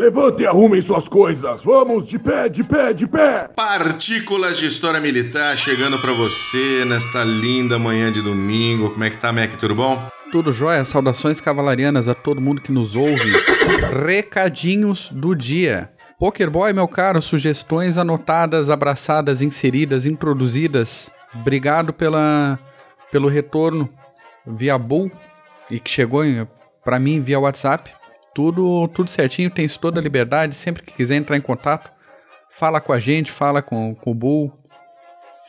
Levante e arrumem suas coisas. Vamos de pé, de pé, de pé. Partículas de História Militar chegando para você nesta linda manhã de domingo. Como é que tá, Mac? Tudo bom? Tudo jóia? Saudações cavalarianas a todo mundo que nos ouve. Recadinhos do dia. Pokerboy, meu caro, sugestões anotadas, abraçadas, inseridas, introduzidas. Obrigado pela, pelo retorno via Bull e que chegou para mim via WhatsApp. Tudo, tudo certinho, tem toda a liberdade. Sempre que quiser entrar em contato, fala com a gente, fala com, com o Bull,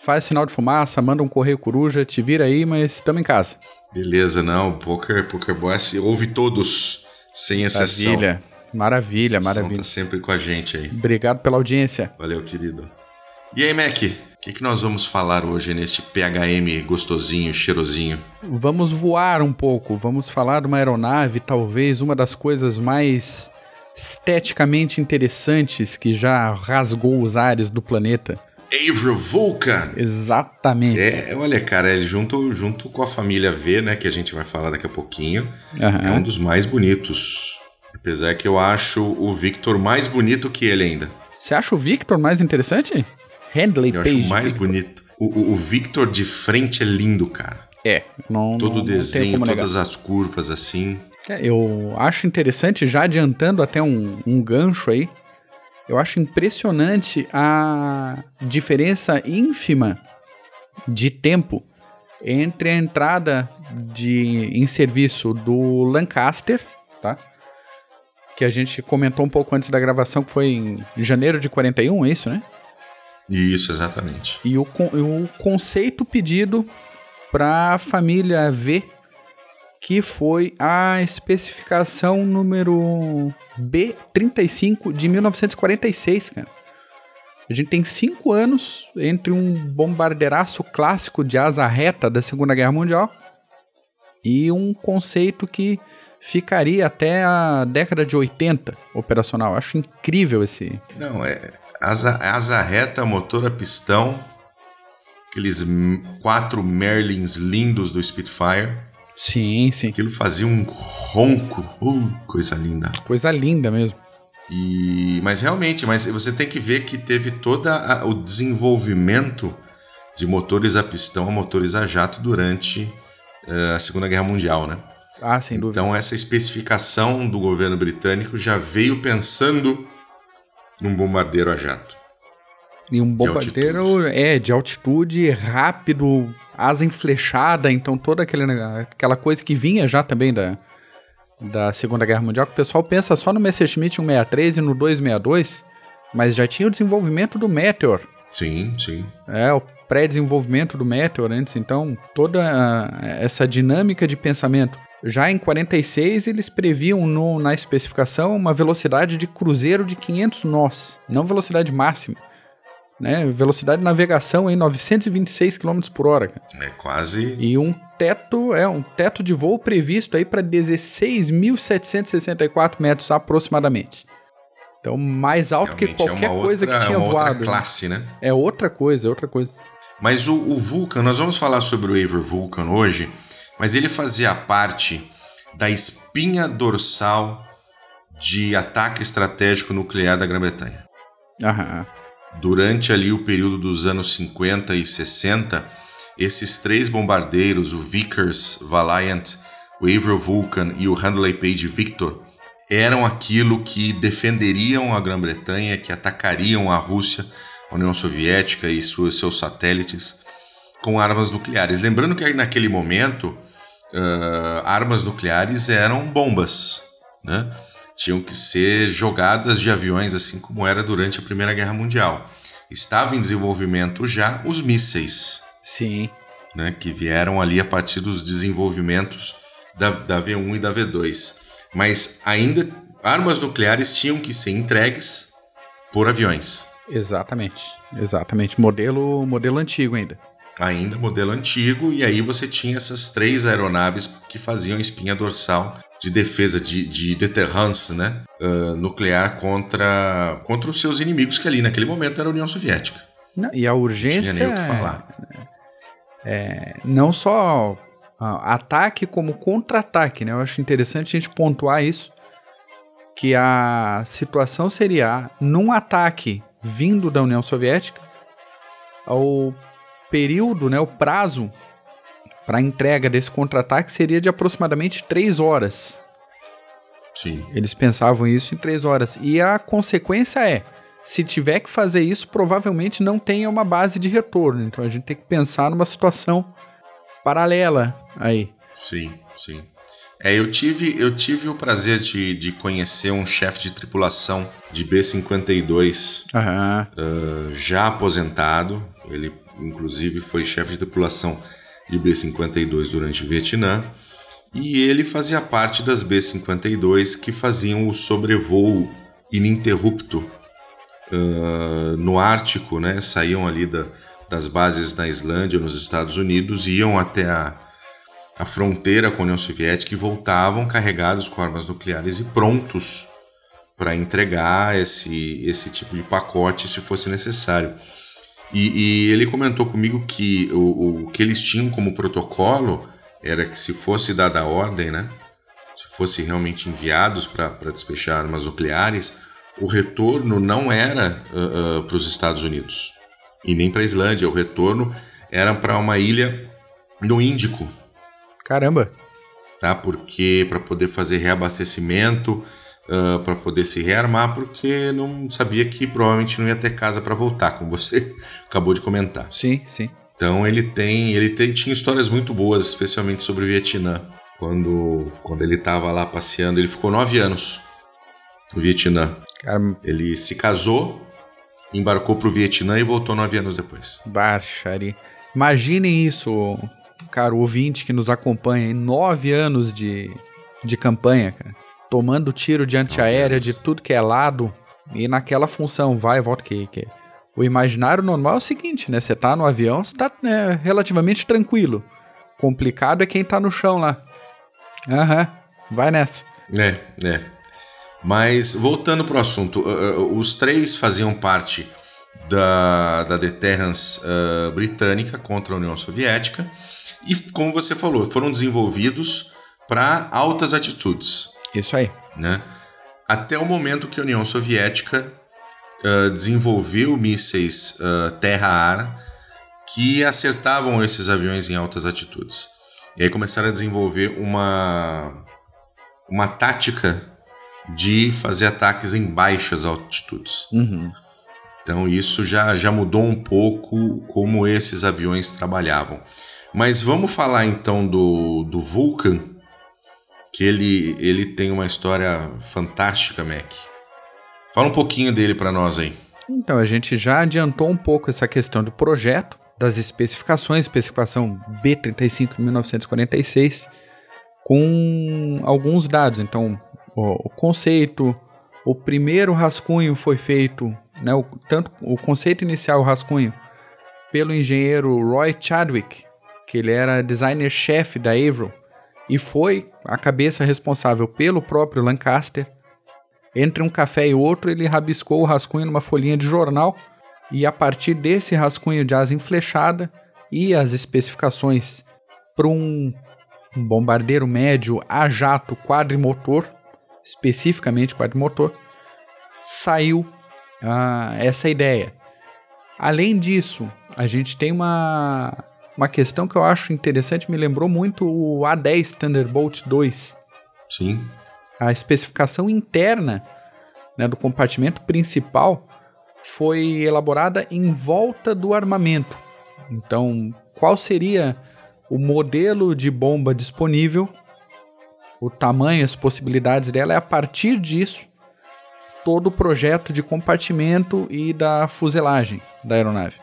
faz sinal de fumaça, manda um correio coruja, te vira aí, mas estamos em casa. Beleza, não. Poker, Poker Boy ouve todos, sem exceção. Maravilha, maravilha, exceção maravilha. Tá sempre com a gente aí. Obrigado pela audiência. Valeu, querido. E aí, Mac? O que, que nós vamos falar hoje neste PHM gostosinho, cheirosinho? Vamos voar um pouco, vamos falar de uma aeronave, talvez uma das coisas mais esteticamente interessantes que já rasgou os ares do planeta. Avro Vulcan! Exatamente. É, olha, cara, ele junto, junto com a família V, né, que a gente vai falar daqui a pouquinho, Aham. é um dos mais bonitos. Apesar que eu acho o Victor mais bonito que ele ainda. Você acha o Victor mais interessante? Handley Eu Page. acho mais bonito. O, o- o Victor de frente é lindo, cara. É, não, Todo não, o desenho, todas as curvas assim. É, Eu acho interessante, já adiantando até um, um gancho aí, eu acho impressionante a diferença ínfima de tempo entre a entrada de, em serviço do Lancaster, tá? Que a gente comentou um pouco antes da gravação, que foi em janeiro de 41, é isso, né? Isso, exatamente. E o, o conceito pedido para a família V, que foi a especificação número B35 de 1946, cara. A gente tem cinco anos entre um bombardeiraço clássico de asa reta da Segunda Guerra Mundial e um conceito que ficaria até a década de 80 operacional. Acho incrível esse, Não, é asa, asa reta, motor a pistão, aqueles quatro Merlins lindos do Spitfire. Sim, sim. Aquilo fazia um ronco. Uh, coisa linda. Coisa linda mesmo. E, mas realmente, mas você tem que ver que teve todo o desenvolvimento de motores a pistão a motores a jato durante eh, a Segunda Guerra Mundial, né? Ah, sem dúvida. Então essa especificação do governo britânico já veio pensando num bombardeiro a jato. E um bombardeiro é de altitude, rápido, asa enflechada, então toda aquele, aquela coisa que vinha já também da, da Segunda Guerra Mundial, que o pessoal pensa só no Messerschmitt 163 e no 262, mas já tinha o desenvolvimento do Meteor, Sim, sim. é, o pré-desenvolvimento do Meteor antes, então toda essa dinâmica de pensamento. Já em 46 eles previam no- na especificação uma velocidade de cruzeiro de 500 nós, não velocidade máxima. Né? Velocidade de navegação em 926 km por hora. cara. É quase. E um teto, é um teto de voo previsto aí para 16.764 metros aproximadamente. Então mais alto que realmente é qualquer uma coisa outra, que tinha uma outra voado. classe, né? É outra coisa, é outra coisa. Mas o, o Vulcan, nós vamos falar sobre o Aver Vulcan hoje, mas ele fazia parte da espinha dorsal de ataque estratégico nuclear da Grã-Bretanha. Aham. Durante ali o período dos anos 50 e 60, esses três bombardeiros, o Vickers Valiant, o Avro Vulcan e o Handley Page Victor, eram aquilo que defenderiam a Grã-Bretanha, que atacariam a Rússia, a União Soviética e seus satélites com armas nucleares. Lembrando que naquele momento, ah, armas nucleares eram bombas, né? tinham que ser jogadas de aviões, assim como era durante a Primeira Guerra Mundial. Estava em desenvolvimento já os mísseis, Sim. né, que vieram ali a partir dos desenvolvimentos da, da V1 e da V2. Mas ainda armas nucleares tinham que ser entregues por aviões. Exatamente. Exatamente. Modelo, modelo antigo ainda. Ainda modelo antigo, e aí você tinha essas três aeronaves que faziam espinha dorsal de defesa, de, de deterrence né, ah, nuclear contra, contra os seus inimigos, que ali naquele momento era a União Soviética. Não, e a Não urgência tinha nem o que falar. é não só ataque como contra-ataque, né? Eu acho interessante a gente pontuar isso, que a situação seria num ataque vindo da União Soviética, o período, né, o prazo para a entrega desse contra-ataque seria de aproximadamente três horas. Sim. Eles pensavam isso em três horas. E a consequência é, se tiver que fazer isso, provavelmente não tenha uma base de retorno. Então a gente tem que pensar numa situação paralela aí. Sim, sim. É, eu tive, eu tive o prazer de, de conhecer um chefe de tripulação de B-52 uh, já aposentado. Ele, inclusive, foi chefe de tripulação de B-52 durante o Vietnã. E ele fazia parte das B-52 que faziam o sobrevoo ininterrupto uh, no Ártico, né? Saíam ali da, das bases na Islândia, nos Estados Unidos, iam até a, a fronteira com a União Soviética e voltavam carregados com armas nucleares e prontos para entregar esse, esse tipo de pacote se fosse necessário. E, e ele comentou comigo que o, o, que eles tinham como protocolo era que se fosse dada a ordem, né, se fosse realmente enviados para despejar armas nucleares, o retorno não era uh, uh, para os Estados Unidos e nem para a Islândia. O retorno era para uma ilha no Índico, Caramba! Tá? Porque para poder fazer reabastecimento, uh, para poder se rearmar, porque não sabia que provavelmente não ia ter casa para voltar, como você acabou de comentar. Sim, sim. Então ele tem, ele tem, tinha histórias muito boas, especialmente sobre o Vietnã. Quando, quando ele estava lá passeando, ele ficou nove anos no Vietnã. Caramba. Ele se casou, embarcou para o Vietnã e voltou nove anos depois. Baixaria. Imaginem isso, cara, o ouvinte que nos acompanha em nove anos de, de campanha, cara, tomando tiro de antiaérea de tudo que é lado e naquela função vai e volta que, que o imaginário normal é o seguinte, né? Você tá no avião, você tá né, relativamente tranquilo. Complicado é quem tá no chão lá. Aham, vai nessa. É, é. Mas voltando pro assunto, uh, os três faziam parte da, da deterrence uh, britânica contra a União Soviética e, como você falou, foram desenvolvidos para altas atitudes. Isso aí. Né? Até o momento que a União Soviética uh, desenvolveu mísseis uh, terra-ar que acertavam esses aviões em altas atitudes. E aí começaram a desenvolver uma, uma tática de fazer ataques em baixas altitudes. Uhum. Então isso já, já mudou um pouco como esses aviões trabalhavam. Mas vamos falar então do, do Vulcan, que ele, ele tem uma história fantástica, Mac. Fala um pouquinho dele para nós aí. Então, a gente já adiantou um pouco essa questão do projeto, das especificações, especificação B35 de 1946, com alguns dados. Então, o, o conceito, o primeiro rascunho foi feito, né, o, tanto o conceito inicial, o rascunho, pelo engenheiro Roy Chadwick, que ele era designer-chefe da Avro e foi a cabeça responsável pelo próprio Lancaster. Entre um café e outro, ele rabiscou o rascunho numa folhinha de jornal e a partir desse rascunho de asa enflechada e as especificações para um, bombardeiro médio a jato quadrimotor, especificamente quadrimotor, saiu ah, essa ideia. Além disso, a gente tem uma uma questão que eu acho interessante, me lembrou muito o A10 Thunderbolt 2. Sim. A especificação interna né, do compartimento principal foi elaborada em volta do armamento. Então, qual seria o modelo de bomba disponível, o tamanho, as possibilidades dela, é a partir disso todo o projeto de compartimento e da fuselagem da aeronave.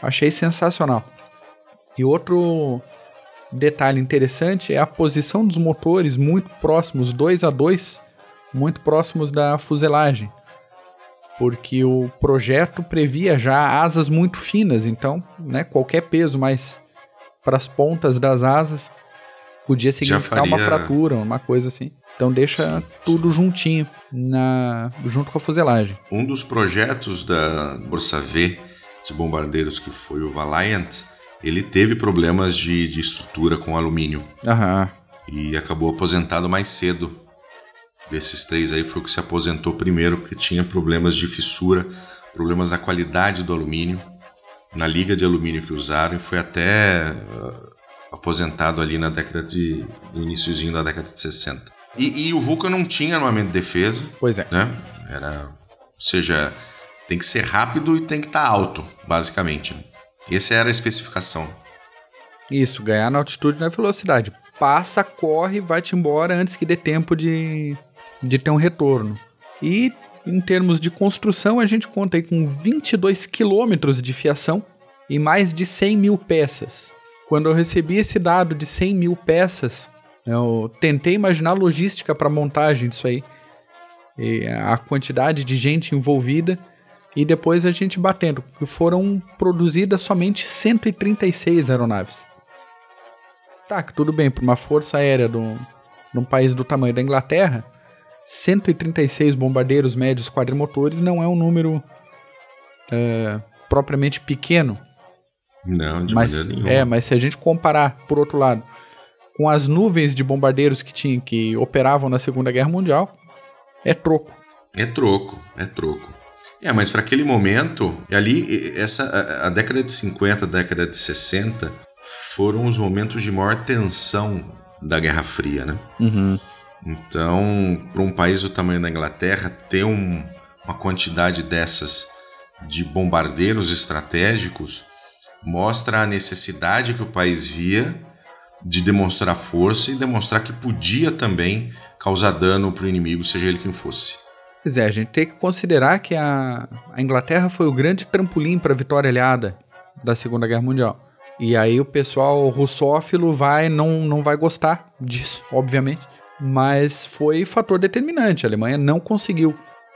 Achei sensacional. E outro detalhe interessante é a posição dos motores muito próximos, dois a dois, muito próximos da fuselagem. Porque o projeto previa já asas muito finas, então né, qualquer peso mais para as pontas das asas podia significar faria... uma fratura, uma coisa assim. Então deixa sim, tudo sim. juntinho na junto com a fuselagem. Um dos projetos da Força V de bombardeiros que foi o Valiant ele teve problemas de, de estrutura com alumínio. Aham. E acabou aposentado mais cedo desses três aí foi o que se aposentou primeiro, porque tinha problemas de fissura, problemas na qualidade do alumínio, na liga de alumínio que usaram, e foi até uh, aposentado ali na década de. no iníciozinho da década de 60. E, e, o Vulcan não tinha armamento de defesa. Pois é. Né? Era. Ou seja, tem que ser rápido e tem que estar tá alto, basicamente. Essa era a especificação. Isso, ganhar na altitude na velocidade. Passa, corre, vai-te embora antes que dê tempo de, de ter um retorno. E em termos de construção, a gente conta aí com 22 quilômetros de fiação e mais de 100 mil peças. Quando eu recebi esse dado de 100 mil peças, eu tentei imaginar logística para montagem disso aí. E a quantidade de gente envolvida e depois a gente batendo. Foram produzidas somente 136 aeronaves. Tá, que tudo bem, para uma força aérea de um país do tamanho da Inglaterra, 136 bombardeiros médios quadrimotores não é um número é, propriamente pequeno. Não, de mas, maneira nenhuma. É, mas se a gente comparar, por outro lado, com as nuvens de bombardeiros que tinham, que operavam na Segunda Guerra Mundial, é troco. É troco, é troco. É, mas para aquele momento, ali, essa, a, a, década de 50, a década de 60, foram os momentos de maior tensão da Guerra Fria, né? Uhum. Então, para um país do tamanho da Inglaterra, ter um, uma quantidade dessas de bombardeiros estratégicos mostra a necessidade que o país via de demonstrar força e demonstrar que podia também causar dano para o inimigo, seja ele quem fosse. Pois é, a gente tem que considerar que a, a Inglaterra foi o grande trampolim para a vitória aliada da Segunda Guerra Mundial. E aí o pessoal russófilo vai não, não vai gostar disso, obviamente. Mas foi fator determinante. A Alemanha não conseguiu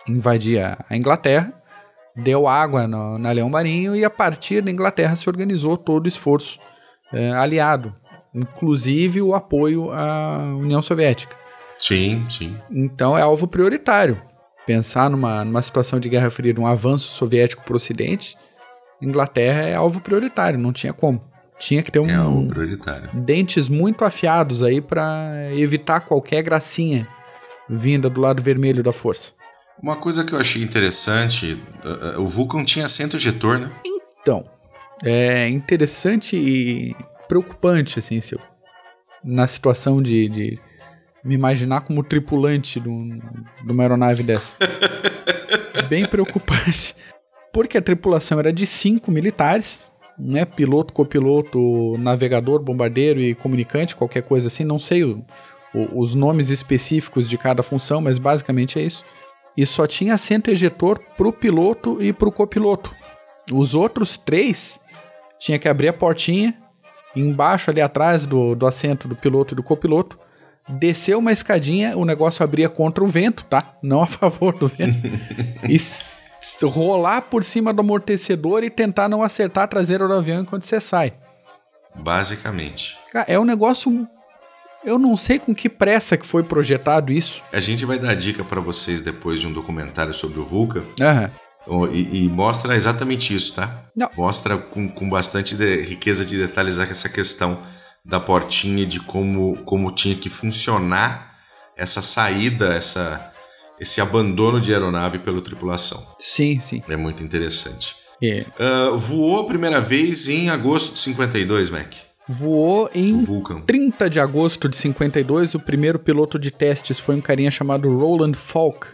invadir a, Inglaterra deu água no, na Leão Marinho e a partir da Inglaterra se organizou todo o esforço é, aliado, inclusive o apoio à União Soviética. Sim, sim. Então é alvo prioritário. Pensar numa, numa situação de Guerra Fria, um avanço soviético para o Ocidente, Inglaterra é alvo prioritário, não tinha como. Tinha que ter um, é alvo prioritário. dentes muito afiados aí para evitar qualquer gracinha vinda do lado vermelho da força. Uma coisa que eu achei interessante, o Vulcan tinha assento ejetor, né? Então, é interessante e preocupante, assim, se eu, na situação de, de me imaginar como tripulante de, um, de uma aeronave dessa. Bem preocupante. Porque a tripulação era de cinco militares, né? Piloto, copiloto, navegador, bombardeiro e comunicante, qualquer coisa assim. Não sei o, o, os nomes específicos de cada função, mas basicamente é isso e só tinha assento ejetor pro piloto e pro copiloto. Os outros três tinha que abrir a portinha embaixo ali atrás do, do assento do piloto e do copiloto, descer uma escadinha, o negócio abria contra o vento, tá? Não a favor do vento. e rolar por cima do amortecedor e tentar não acertar a traseira do avião enquanto você sai. Basicamente. é um negócio eu não sei com que pressa que foi projetado isso. A gente vai dar dica para vocês depois de um documentário sobre o Vulca. E, e, mostra exatamente isso, tá? Não. Mostra com, com bastante de, riqueza de detalhes essa questão da portinha e de como, como tinha que funcionar essa saída, essa, esse abandono de aeronave pela tripulação. Sim, sim. É muito interessante. É. Uh, voou a primeira vez em agosto de 52, Mac voou em Vulcan. 30 de agosto de 52. O primeiro piloto de testes foi um carinha chamado Roland Falk.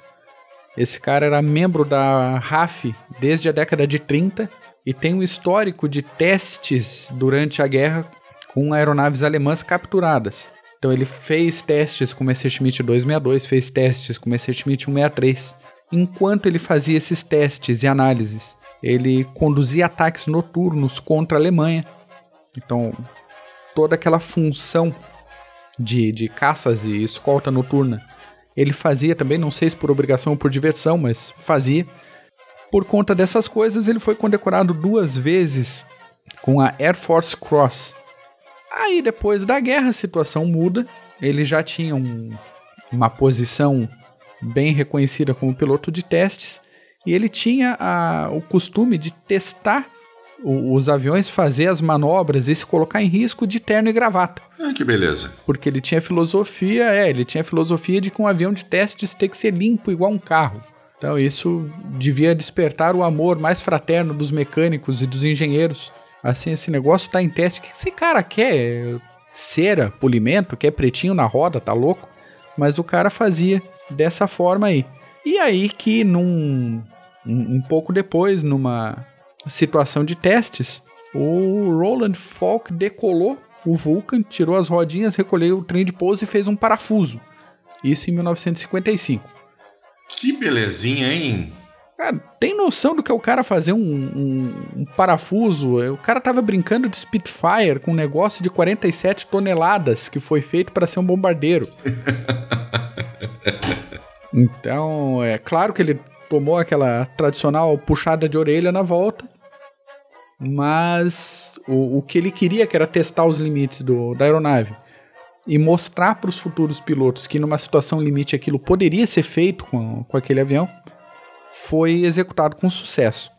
Esse cara era membro da RAF desde a década de 30 e tem um histórico de testes durante a guerra com aeronaves alemãs capturadas. Então ele fez testes com o Messerschmitt 262, fez testes com o Messerschmitt 163. Enquanto ele fazia esses testes e análises, ele conduzia ataques noturnos contra a Alemanha. Então, toda aquela função de, de caças e escolta noturna. Ele fazia também, não sei se por obrigação ou por diversão, mas fazia. Por conta dessas coisas, ele foi condecorado duas vezes com a Air Force Cross. Aí, depois da guerra, a situação muda. Ele já tinha um, uma posição bem reconhecida como piloto de testes e ele tinha a, o costume de testar o, os aviões fazer as manobras e se colocar em risco de terno e gravata. Ah, que beleza. Porque ele tinha filosofia, é, ele tinha filosofia de que um avião de testes tem que ser limpo igual um carro. Então isso devia despertar o amor mais fraterno dos mecânicos e dos engenheiros. Assim, esse negócio está em teste. O que esse cara quer? Cera, polimento, quer pretinho na roda, tá louco? Mas o cara fazia dessa forma aí. E aí que num um, um pouco depois, numa situação de testes, o Roland Falk decolou o Vulcan, tirou as rodinhas, recolheu o trem de pouso e fez um parafuso. Isso em 1955. Que belezinha, hein? Cara, tem noção do que é o cara fazer um, um, um, parafuso? O cara tava brincando de Spitfire com um negócio de 47 toneladas que foi feito para ser um bombardeiro. então, é claro que ele tomou aquela tradicional puxada de orelha na volta, mas o, o que ele queria que era testar os limites do, da aeronave e mostrar para os futuros pilotos que numa situação limite aquilo poderia ser feito com, com aquele avião, foi executado com sucesso.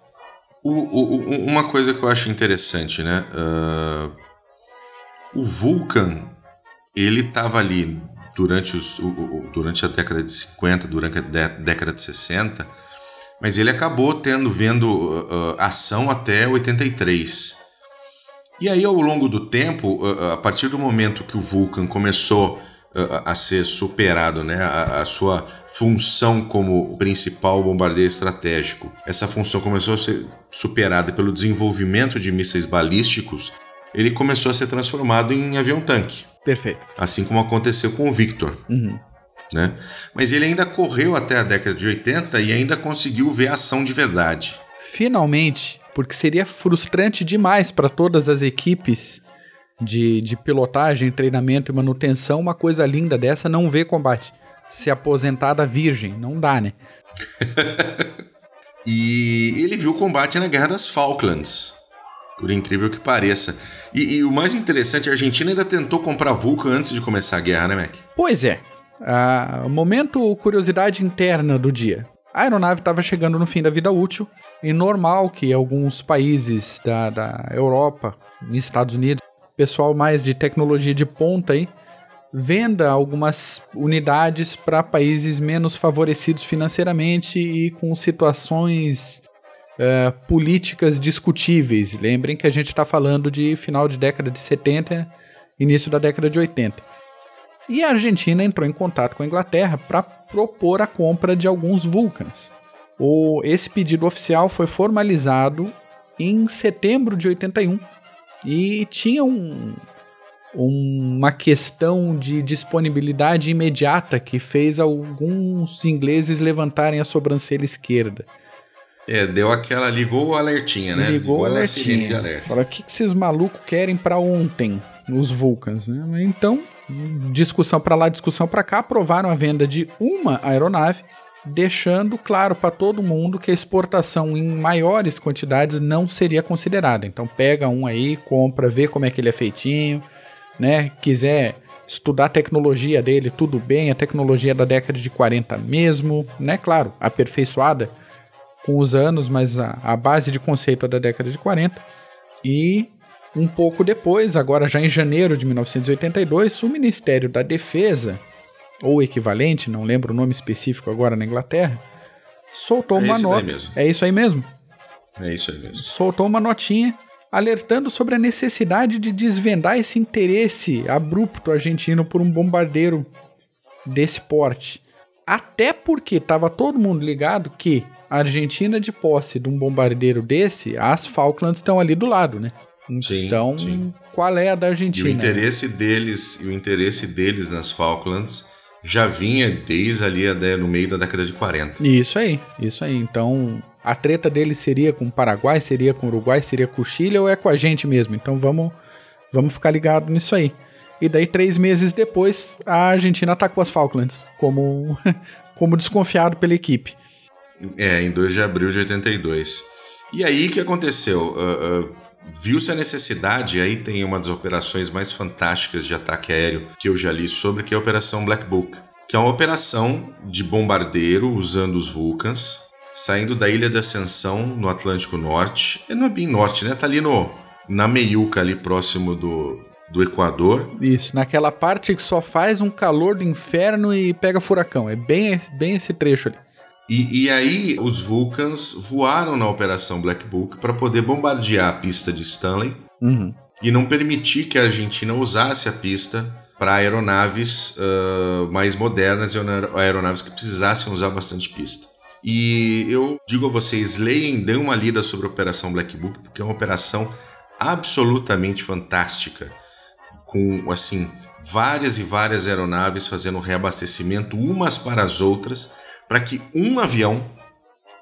O, o, uma coisa que eu acho interessante, né? Uh, o Vulcan, ele estava ali durante, os, o, durante a década de 50, durante a década de 60, mas ele acabou tendo vendo uh, ação até 83. E aí, ao longo do tempo, uh, a partir do momento que o Vulcan começou a ser superado, né? A, a, sua função como principal bombardeiro estratégico. Essa função começou a ser superada pelo desenvolvimento de mísseis balísticos. Ele começou a ser transformado em avião-tanque. Perfeito. Assim como aconteceu com o Victor. Uhum. Né? Mas ele ainda correu até a década de 80 e ainda conseguiu ver ação de verdade. Finalmente, porque seria frustrante demais para todas as equipes de, de pilotagem, treinamento e manutenção, uma coisa linda dessa não ver combate. Se aposentada virgem, não dá, né? e ele viu combate na Guerra das Falklands por incrível que pareça. E, e, o mais interessante, a Argentina ainda tentou comprar Vulcan antes de começar a guerra, né, Mac? Pois é. Ah, momento curiosidade interna do dia. A aeronave estava chegando no fim da vida útil e normal que alguns países da, da Europa, Estados Unidos, pessoal mais de tecnologia de ponta aí, venda algumas unidades para países menos favorecidos financeiramente e com situações uh, políticas discutíveis. Lembrem que a gente está falando de final de década de 70, início da década de 80. E a Argentina entrou em contato com a Inglaterra para propor a compra de alguns Vulcans. O, esse pedido oficial foi formalizado em setembro de 81 e tinha um, uma questão de disponibilidade imediata que fez alguns ingleses levantarem a sobrancelha esquerda. É, deu aquela. Ligou o alertinha, né? Ligou, o alertinha. Fala, o que, que esses malucos querem para ontem, os Vulcans, né? Então, discussão para lá, discussão para cá, aprovaram a venda de uma aeronave, deixando claro para todo mundo que a exportação em maiores quantidades não seria considerada. Então, pega um aí, compra, vê como é que ele é feitinho, né? Quiser estudar a tecnologia dele, tudo bem, a tecnologia da década de 40 mesmo, né? Claro, aperfeiçoada com os anos, mas a, a base de conceito é da década de 40. E um pouco depois, agora já em janeiro de 1982, o Ministério da Defesa, ou equivalente, não lembro o nome específico agora na Inglaterra, soltou é uma nota. É isso aí mesmo? É isso aí mesmo. Soltou uma notinha alertando sobre a necessidade de desvendar esse interesse abrupto argentino por um bombardeiro desse porte. Até porque estava todo mundo ligado que a Argentina de posse de um bombardeiro desse, as Falklands estão ali do lado, né? Então, sim, sim. qual é a da Argentina? E o interesse deles, o interesse deles nas Falklands já vinha desde ali no meio da década de 40. Isso aí, isso aí. Então, a treta deles seria com o Paraguai, seria com o Uruguai, seria com o Chile ou é com a gente mesmo? Então, vamos, vamos ficar ligado nisso aí. E daí, três meses depois, a Argentina atacou as Falklands, como, como desconfiado pela equipe. É, em 2 de abril de 82. E aí o que aconteceu? Uh, uh, Viu-se a necessidade, aí tem uma das operações mais fantásticas de ataque aéreo que eu já li sobre, que é a Operação Black Book, que é uma operação de bombardeiro usando os Vulcans saindo da Ilha da Ascensão, no Atlântico Norte. Não é bem norte, né? Tá ali no, na meiuca, ali próximo do, do Equador. Isso, naquela parte que só faz um calor do inferno e pega furacão. É bem, bem esse trecho ali. E, e aí os Vulcans voaram na Operação Black Book para poder bombardear a pista de Stanley Uhum. e não permitir que a Argentina usasse a pista para aeronaves uh, mais modernas e aeronaves que precisassem usar bastante pista. E eu digo a vocês, leem, dêem uma lida sobre a Operação Black Book, porque é uma operação absolutamente fantástica, com assim várias e várias aeronaves fazendo reabastecimento umas para as outras, para que um avião,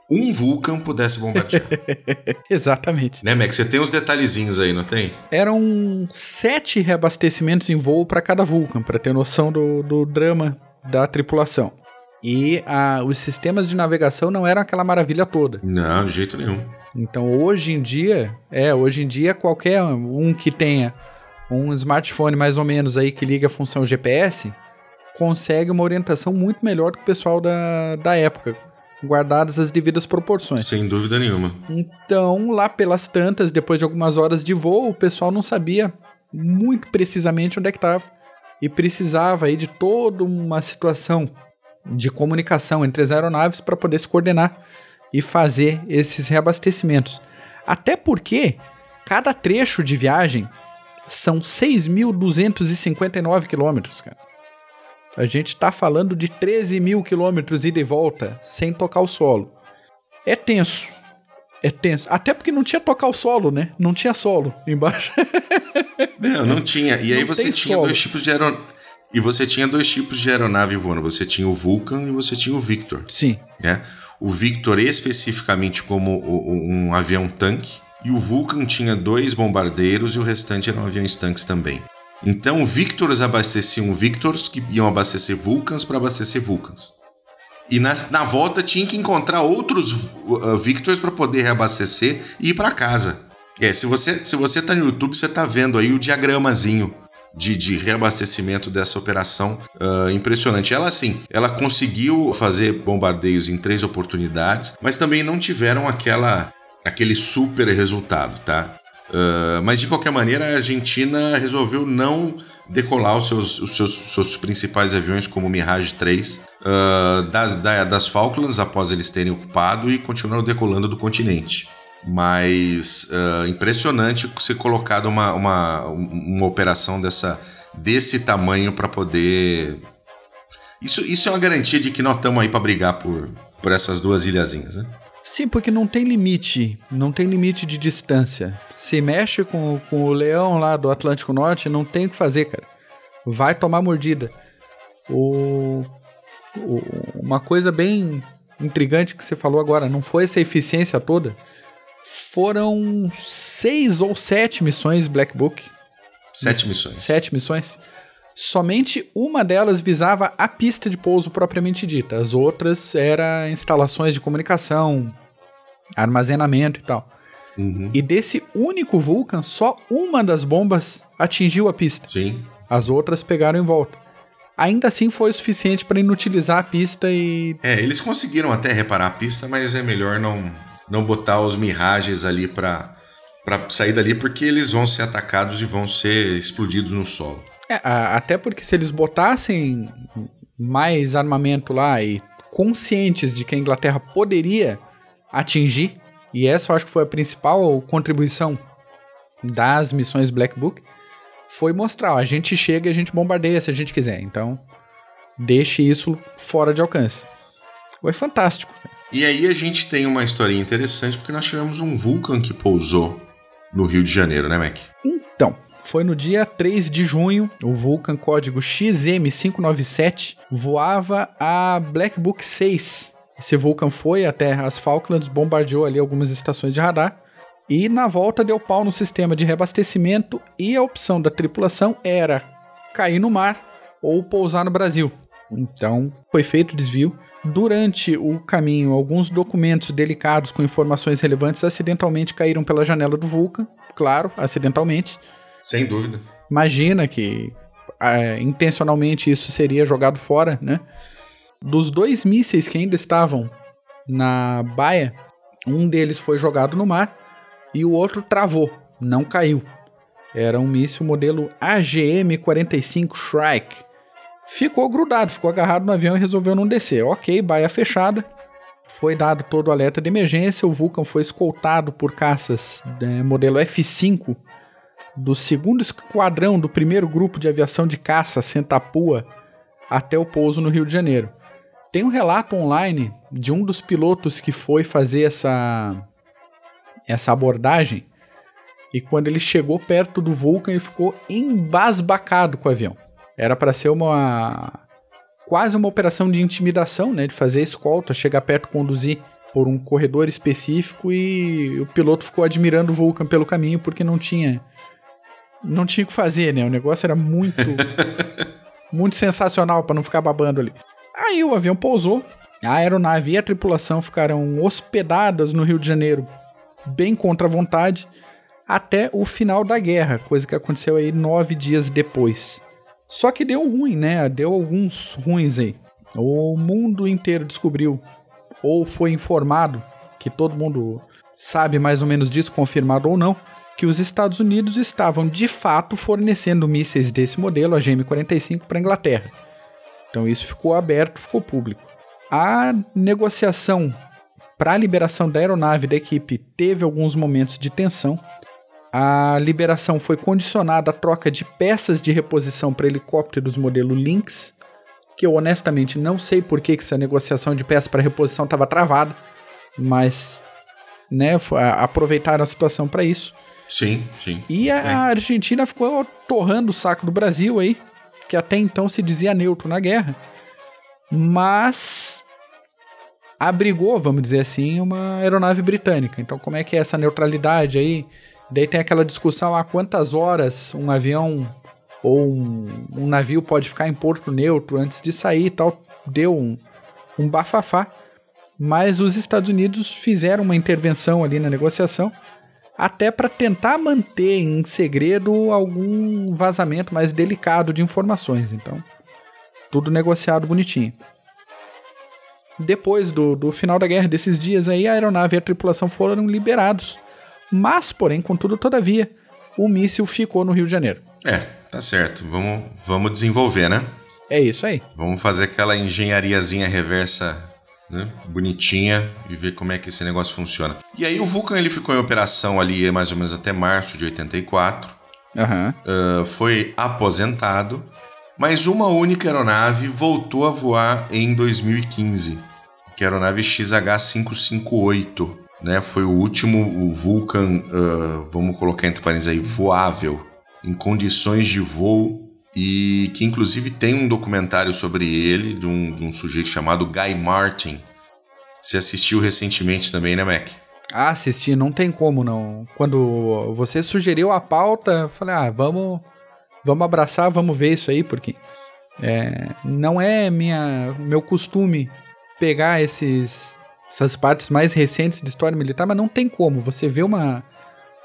um Vulcan pudesse bombardear. Exatamente. né, Mac? Você tem os detalhezinhos aí, não tem? Eram sete reabastecimentos em voo para cada Vulcan, para ter noção do, do drama da tripulação. E a- os sistemas de navegação não eram aquela maravilha toda. Não, de jeito nenhum. Então hoje em dia, é, hoje em dia qualquer um que tenha um smartphone mais ou menos aí que liga a função GPS consegue uma orientação muito melhor do que o pessoal da, da época, guardadas as devidas proporções. Sem dúvida nenhuma. Então, lá pelas tantas, depois de algumas horas de voo, o pessoal não sabia muito precisamente onde é que estava e precisava aí de toda uma situação de comunicação entre as aeronaves para poder se coordenar e fazer esses reabastecimentos. Até porque cada trecho de viagem são 6.259 quilômetros, cara. A gente tá falando de 13 mil quilômetros ida e volta sem tocar o solo. É tenso. É tenso. Até porque não tinha tocar o solo, né? Não tinha solo embaixo. Não, não tinha. E aí Não você tem tinha solo. dois tipos de aeronave. E você tinha dois tipos de aeronave voando. Você tinha o Vulcan e você tinha o Victor. Sim. né? O Victor especificamente como um avião tanque e o Vulcan tinha dois bombardeiros e o restante eram aviões tanques também. Então, Victors abasteciam Victors que iam abastecer Vulcans para abastecer Vulcans. E na, na volta tinha que encontrar outros uh, Victors para poder reabastecer e ir para casa. É, se você se você tá no YouTube, você tá vendo aí o diagramazinho de, de reabastecimento dessa operação ah, impressionante. Ela, assim, ela conseguiu fazer bombardeios em três oportunidades, mas também não tiveram aquela, aquele super resultado, tá? Ah, mas de qualquer maneira, a Argentina resolveu não decolar os seus, os seus, seus principais aviões, como o Mirage 3, ah, das, da- das Falklands após eles terem ocupado e continuaram decolando do continente. Mas ah, impressionante ser colocado uma, uma, uma operação dessa, desse tamanho para poder. Isso, isso é uma garantia de que nós estamos aí para brigar por, por essas duas ilhazinhas, né? Sim, porque não tem limite. Não tem limite de distância. Se mexe com, com o leão lá do Atlântico Norte, não tem o que fazer, cara. Vai tomar mordida. O, o- uma coisa bem intrigante que você falou agora, não foi essa eficiência toda. Foram seis ou sete missões Black Book. Sete missões. Sete missões. Somente uma delas visava a pista de pouso propriamente dita. As outras eram instalações de comunicação, armazenamento e tal. Uhum. E desse único Vulcan, só uma das bombas atingiu a pista. Sim. As outras pegaram em volta. Ainda assim foi o suficiente para inutilizar a pista e É, eles conseguiram até reparar a pista, mas é melhor não, não botar os mirages ali para para sair dali, porque eles vão ser atacados e vão ser explodidos no solo. É, até porque se eles botassem mais armamento lá e conscientes de que a Inglaterra poderia atingir, e essa eu acho que foi a principal contribuição das missões Black Book, foi mostrar, ó, a gente chega e a gente bombardeia se a gente quiser, então deixe isso fora de alcance. Foi fantástico. E aí a gente tem uma historinha interessante, porque nós tivemos um Vulcan que pousou no Rio de Janeiro, né, Mac? Então, foi no dia 3 de junho, o Vulcan código XM597 voava a Black Book 6. Esse Vulcan foi até as Falklands, bombardeou ali algumas estações de radar e na volta deu pau no sistema de reabastecimento e a opção da tripulação era cair no mar ou pousar no Brasil. Então, foi feito o desvio. Durante o caminho, alguns documentos delicados com informações relevantes acidentalmente caíram pela janela do Vulcan, claro, acidentalmente. Sem dúvida. Imagina que ah, intencionalmente isso seria jogado fora, né? Dos dois mísseis que ainda estavam na baia. Um deles foi jogado no mar e o outro travou, não caiu. Era um míssil modelo AGM-45 Shrike. Ficou grudado, ficou agarrado no avião e resolveu não descer. Ok, baia fechada. Foi dado todo o alerta de emergência. O Vulcan foi escoltado por caças né, modelo F-5 do segundo esquadrão do primeiro grupo de aviação de caça Sentapua até o pouso no Rio de Janeiro. Tem um relato online de um dos pilotos que foi fazer essa, essa abordagem e quando ele chegou perto do Vulcan ele ficou embasbacado com o avião. Era para ser uma quase uma operação de intimidação, né, de fazer escolta, chegar perto, conduzir por um corredor específico e o piloto ficou admirando o Vulcan pelo caminho porque não tinha não tinha o que fazer, né? O negócio era muito muito sensacional para não ficar babando ali. Aí o avião pousou, a aeronave e a tripulação ficaram hospedadas no Rio de Janeiro, bem contra a vontade, até o final da guerra, coisa que aconteceu aí nove dias depois. Só que deu ruim, né? Deu alguns ruins aí. O mundo inteiro descobriu, ou foi informado, que todo mundo sabe mais ou menos disso, confirmado ou não, que os Estados Unidos estavam de fato fornecendo mísseis desse modelo, a GM-45, para a Inglaterra. Então isso ficou aberto, ficou público. A negociação para a liberação da aeronave da equipe teve alguns momentos de tensão. A liberação foi condicionada à troca de peças de reposição para helicópteros modelo Lynx, que eu honestamente não sei por que, que essa negociação de peças para reposição estava travada, mas né, aproveitaram a situação para isso. Sim, sim. E a é. Argentina ficou torrando o saco do Brasil aí, que até então se dizia neutro na guerra, mas abrigou, vamos dizer assim, uma aeronave britânica. Então, como é que é essa neutralidade aí? Daí tem aquela discussão há quantas horas um avião ou um, um, navio pode ficar em porto neutro antes de sair e tal. Deu um, um bafafá. Mas os Estados Unidos fizeram uma intervenção ali na negociação até para tentar manter em segredo algum vazamento mais delicado de informações. Então, tudo negociado bonitinho. Depois do, do final da guerra, desses dias aí, a aeronave e a tripulação foram liberados. Mas, porém, contudo, todavia, o míssil ficou no Rio de Janeiro. É, tá certo. Vamos, vamos desenvolver, né? É isso aí. Vamos fazer aquela engenhariazinha reversa né, bonitinha e ver como é que esse negócio funciona. E aí o Vulcan ele ficou em operação ali mais ou menos até março de 84. Uhum. Uh, foi aposentado, mas uma única aeronave voltou a voar em 2015, que é a aeronave XH558. Né, foi o último o Vulcan, uh, vamos colocar entre parênteses aí, voável, em condições de voo e que inclusive tem um documentário sobre ele, de um, de um sujeito chamado Guy Martin. Você assistiu recentemente também, né, Mac? Ah, assisti, não tem como não. Quando você sugeriu a pauta, eu falei, ah, vamos, vamos abraçar, vamos ver isso aí, porque é, não é minha, meu costume pegar esses, essas partes mais recentes de história militar, mas não tem como. Você vê uma,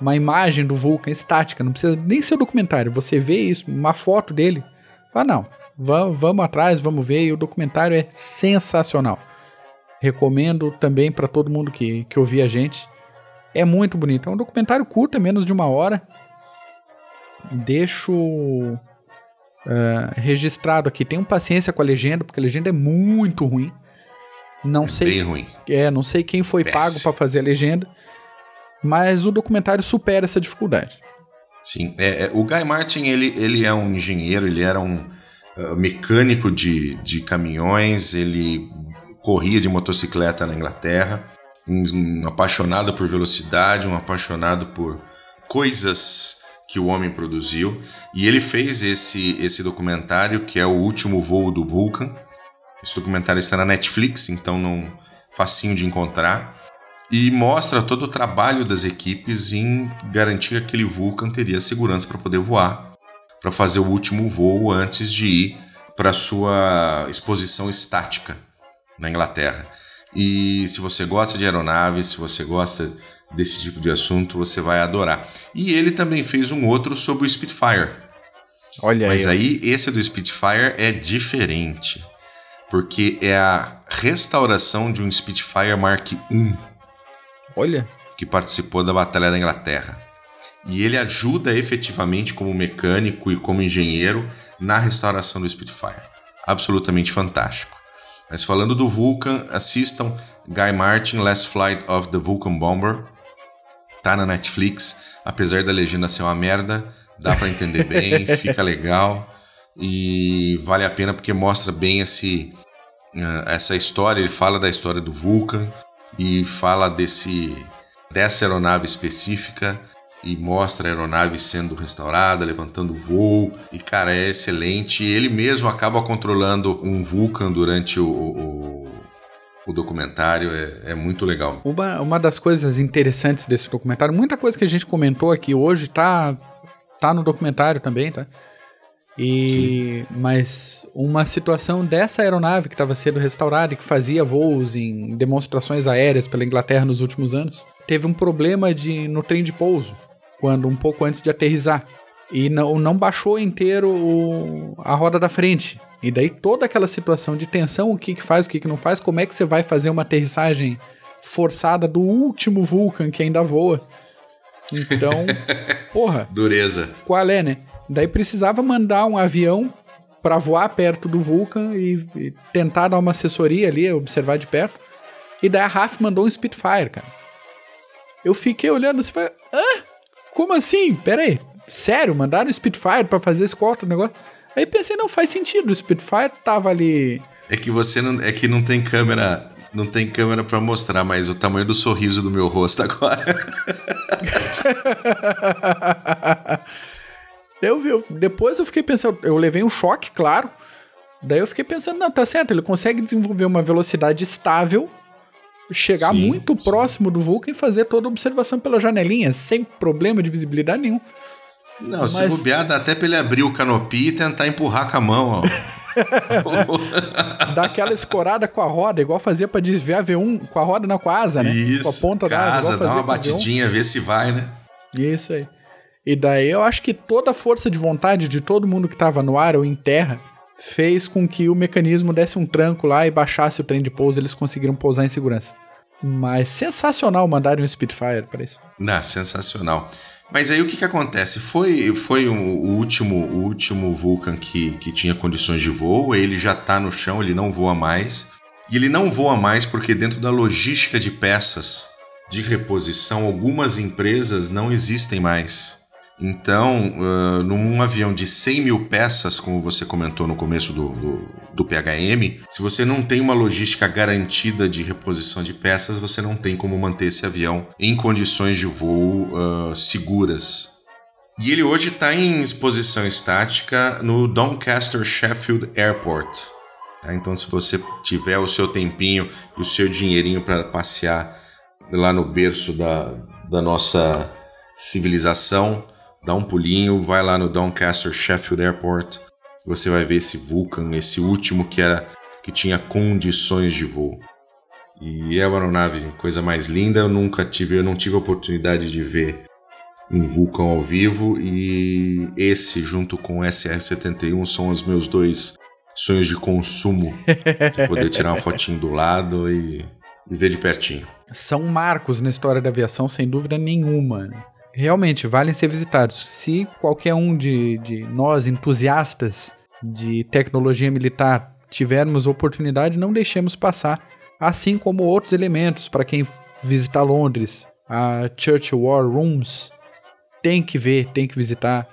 uma imagem do Vulcan estática, não precisa nem ser documentário, você vê isso, uma foto dele, ah não, vamos, vamos atrás, vamos ver, e o documentário é sensacional. Recomendo também para todo mundo que, que ouvir a gente. É muito bonito. É um documentário curto, é menos de uma hora. Deixo uh, registrado aqui. Tenham paciência com a legenda, porque a legenda é muito ruim. Não é sei. Bem ruim. É, não sei quem foi Péssimo. pago para fazer a legenda mas o documentário supera essa dificuldade. Sim, é, é, o Guy Martin ele, ele é um engenheiro, ele era um uh, mecânico de, de caminhões, ele corria de motocicleta na Inglaterra, um, um apaixonado por velocidade, um apaixonado por coisas que o homem produziu, e ele fez esse, esse documentário que é o último voo do Vulcan. Esse documentário está na Netflix, então não facinho de encontrar e mostra todo o trabalho das equipes em garantir que aquele Vulcan teria segurança para poder voar, para fazer o último voo antes de ir para sua exposição estática na Inglaterra. E se você gosta de aeronaves, se você gosta desse tipo de assunto, você vai adorar. E ele também fez um outro sobre o Spitfire. Olha Mas aí, aí esse do Spitfire é diferente. porque é a restauração de um Spitfire Mark I. Olha. Que participou da Batalha da Inglaterra. E ele ajuda efetivamente como mecânico e como engenheiro na restauração do Spitfire. Absolutamente fantástico. Mas falando do Vulcan, assistam Guy Martin, Last Flight of the Vulcan Bomber. Tá na Netflix, apesar da legenda ser uma merda, dá para entender bem, fica legal e vale a pena porque mostra bem esse, uh, essa história. Ele fala da história do Vulcan e fala desse dessa aeronave específica e mostra a aeronave sendo restaurada, levantando voo. E, cara, é excelente. Ele mesmo acaba controlando um Vulcan durante o, o, o documentário. É, é, muito legal. Uma, uma das coisas interessantes desse documentário, muita coisa que a gente comentou aqui hoje tá, tá no documentário também, tá? E mas uma situação dessa aeronave que estava sendo restaurada e que fazia voos em demonstrações aéreas pela Inglaterra nos últimos anos, teve um problema de no trem de pouso quando um pouco antes de aterrizar. E não, não baixou inteiro o, a roda da frente. E daí toda aquela situação de tensão, o que, que faz, o que, que não faz, como é que você vai fazer uma aterrissagem forçada do último Vulcan que ainda voa. Então, porra. Dureza. Qual é, né? Daí precisava mandar um avião para voar perto do Vulcan e, e, tentar dar uma assessoria ali, observar de perto. E daí a RAF mandou um Spitfire, cara. Eu fiquei olhando assim, falei, hã? Como assim? Pera aí. Sério? Mandaram o Spitfire para fazer esse outro negócio? Aí pensei, não faz sentido. O Spitfire tava ali. É que você não. É que não tem câmera. Não tem câmera para mostrar, mas o tamanho do sorriso do meu rosto agora. eu, depois eu fiquei pensando, eu levei um choque, claro. Daí eu fiquei pensando, não, tá certo, ele consegue desenvolver uma velocidade estável chegar sim, muito sim. próximo do Vulcan e fazer toda a observação pela janelinha, sem problema de visibilidade nenhum. Não, Mas... se bobear, dá até pra ele abrir o canopi e tentar empurrar com a mão, ó. Dá aquela escorada com a roda, igual fazia para desviar V1 com a roda, não com a asa, né? Isso, com a ponta da asa. dá uma batidinha, ver se vai, né? Isso aí. E daí eu acho que toda a força de vontade de todo mundo que tava no ar ou em terra fez com que o mecanismo desse um tranco lá e baixasse o trem de pouso, eles conseguiram pousar em segurança. Mas sensacional mandarem um Spitfire para isso. Não, sensacional. Mas aí o que, que acontece? Foi, foi o, o último o último Vulcan que, que tinha condições de voo, ele já está no chão, ele não voa mais. E ele não voa mais porque dentro da logística de peças de reposição, algumas empresas não existem mais. Então, uh, num avião de 100 mil peças, como você comentou no começo do, do, do, PHM, se você não tem uma logística garantida de reposição de peças, você não tem como manter esse avião em condições de voo uh, seguras. E ele hoje está em exposição estática no Doncaster Sheffield Airport. Tá? Então, se você tiver o seu tempinho e o seu dinheirinho para passear lá no berço da, da nossa civilização, dá um pulinho, vai lá no Doncaster Sheffield Airport, você vai ver esse Vulcan, esse último que era que tinha condições de voo. E é uma aeronave, coisa mais linda. Eu nunca tive, eu não tive a oportunidade de ver um Vulcan ao vivo e esse junto com o SR-71 são os meus dois sonhos de consumo, de poder tirar uma fotinho do lado e, e ver de pertinho. São marcos na história da aviação, sem dúvida nenhuma realmente valem ser visitados. Se qualquer um de, de nós, entusiastas de tecnologia militar, tivermos oportunidade, não deixemos passar. Assim como outros elementos, para quem visitar Londres, a Churchill War Rooms, tem que ver, tem que visitar.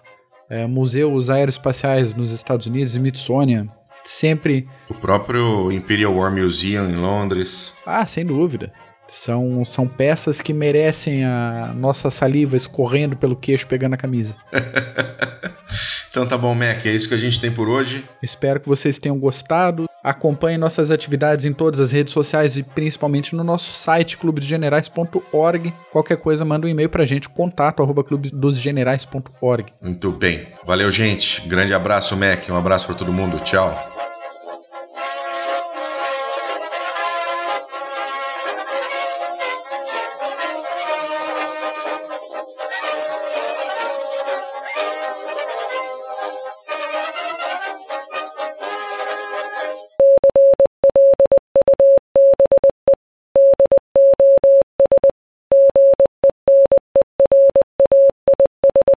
É, museus aeroespaciais nos Estados Unidos, Smithsonian, sempre. O próprio Imperial War Museum em Londres. Ah, sem dúvida. São, são peças que merecem a nossa saliva escorrendo pelo queixo pegando a camisa. então tá bom, Mac, é isso que a gente tem por hoje. Espero que vocês tenham gostado. Acompanhe nossas atividades em todas as redes sociais e principalmente no nosso site clubedesgenerais.org. Qualquer coisa, manda um e-mail pra gente, contato arroba clubedesgenerais.org. Muito bem. Valeu, gente. Grande abraço, Mac. Um abraço para todo mundo. Tchau.